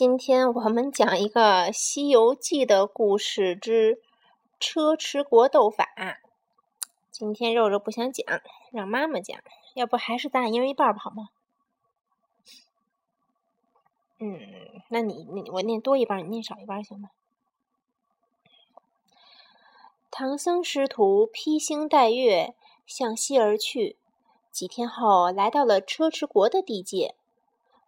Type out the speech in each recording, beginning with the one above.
今天我们讲一个《西游记》的故事之车迟国斗法。今天肉肉不想讲，让妈妈讲。要不还是咱俩一人一半吧，好吗？嗯，那你你我念多一半，你念少一半，行吗？唐僧师徒披星戴月向西而去，几天后来到了车迟国的地界，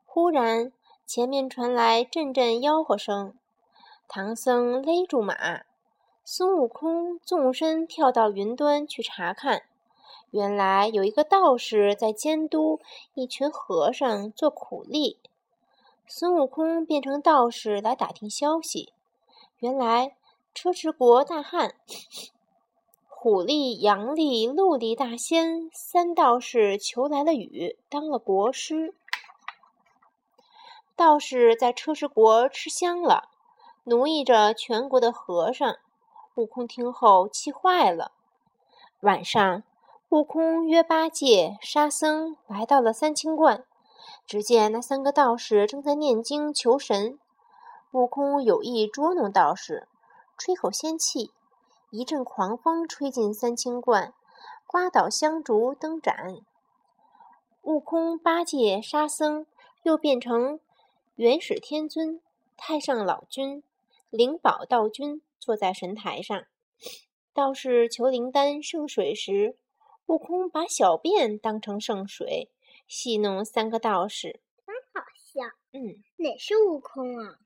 忽然。前面传来阵阵吆喝声，唐僧勒住马，孙悟空纵身跳到云端去查看。原来有一个道士在监督一群和尚做苦力，孙悟空变成道士来打听消息。原来车迟国大旱，虎力、羊力、陆力大仙三道士求来了雨，当了国师。道士在车迟国吃香了，奴役着全国的和尚。悟空听后气坏了。晚上，悟空约八戒、沙僧来到了三清观，只见那三个道士正在念经求神。悟空有意捉弄道士，吹口仙气，一阵狂风吹进三清观，刮倒香烛灯盏。悟空、八戒、沙僧又变成。元始天尊、太上老君、灵宝道君坐在神台上。道士求灵丹圣水时，悟空把小便当成圣水，戏弄三个道士。真好笑。嗯，哪是悟空啊？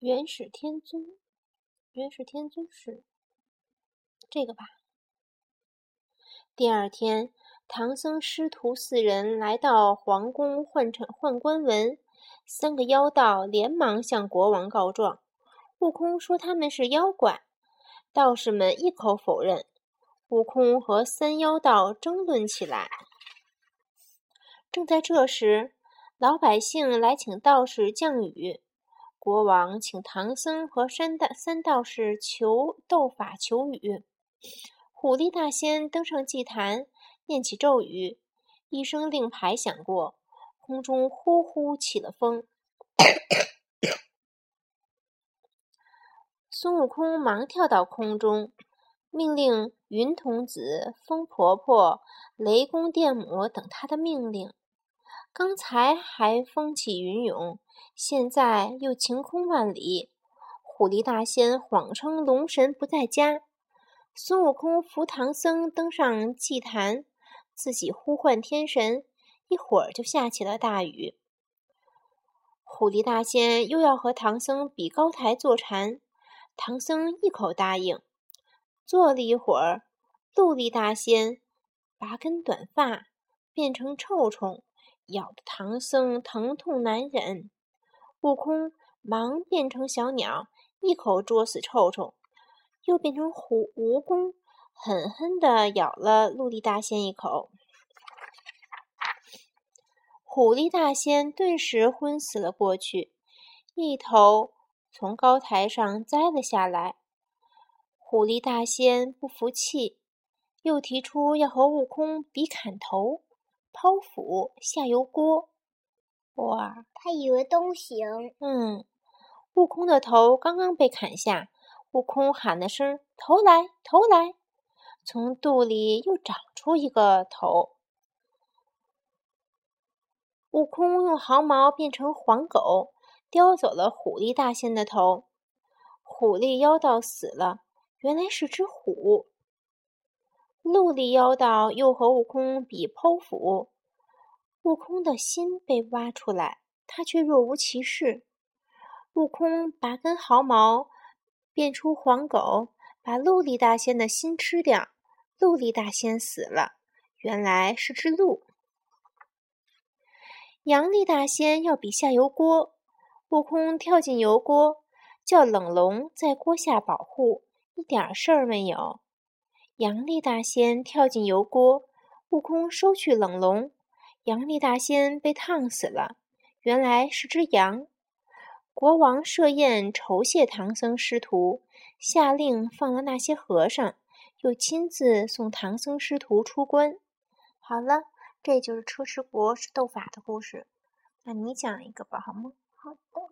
元始天尊，元始天尊是这个吧？第二天。唐僧师徒四人来到皇宫换成换官文，三个妖道连忙向国王告状。悟空说他们是妖怪，道士们一口否认。悟空和三妖道争论起来。正在这时，老百姓来请道士降雨，国王请唐僧和三大三道士求斗法求雨。虎力大仙登上祭坛。念起咒语，一声令牌响过，空中呼呼起了风。孙悟空忙跳到空中，命令云童子、风婆婆、雷公电母等他的命令。刚才还风起云涌，现在又晴空万里。虎力大仙谎称龙神不在家，孙悟空扶唐僧登上祭坛。自己呼唤天神，一会儿就下起了大雨。虎力大仙又要和唐僧比高台坐禅，唐僧一口答应。坐了一会儿，陆力大仙拔根短发变成臭虫，咬得唐僧疼痛难忍。悟空忙变成小鸟，一口捉死臭虫，又变成虎蜈蚣。狠狠地咬了陆地大仙一口，虎力大仙顿时昏死了过去，一头从高台上栽了下来。虎力大仙不服气，又提出要和悟空比砍头、剖腹、下油锅。哇，他以为都行。嗯，悟空的头刚刚被砍下，悟空喊了声：“头来，头来！”从肚里又长出一个头，悟空用毫毛变成黄狗，叼走了虎力大仙的头。虎力妖道死了，原来是只虎。陆力妖道又和悟空比剖腹，悟空的心被挖出来，他却若无其事。悟空拔根毫毛，变出黄狗，把陆力大仙的心吃掉。鹿力大仙死了，原来是只鹿。阳力大仙要比下油锅，悟空跳进油锅，叫冷龙在锅下保护，一点事儿没有。阳力大仙跳进油锅，悟空收去冷龙，阳力大仙被烫死了，原来是只羊。国王设宴酬谢唐僧师徒，下令放了那些和尚。又亲自送唐僧师徒出关。好了，这就是车迟国斗法的故事。那你讲一个吧，好吗？好的。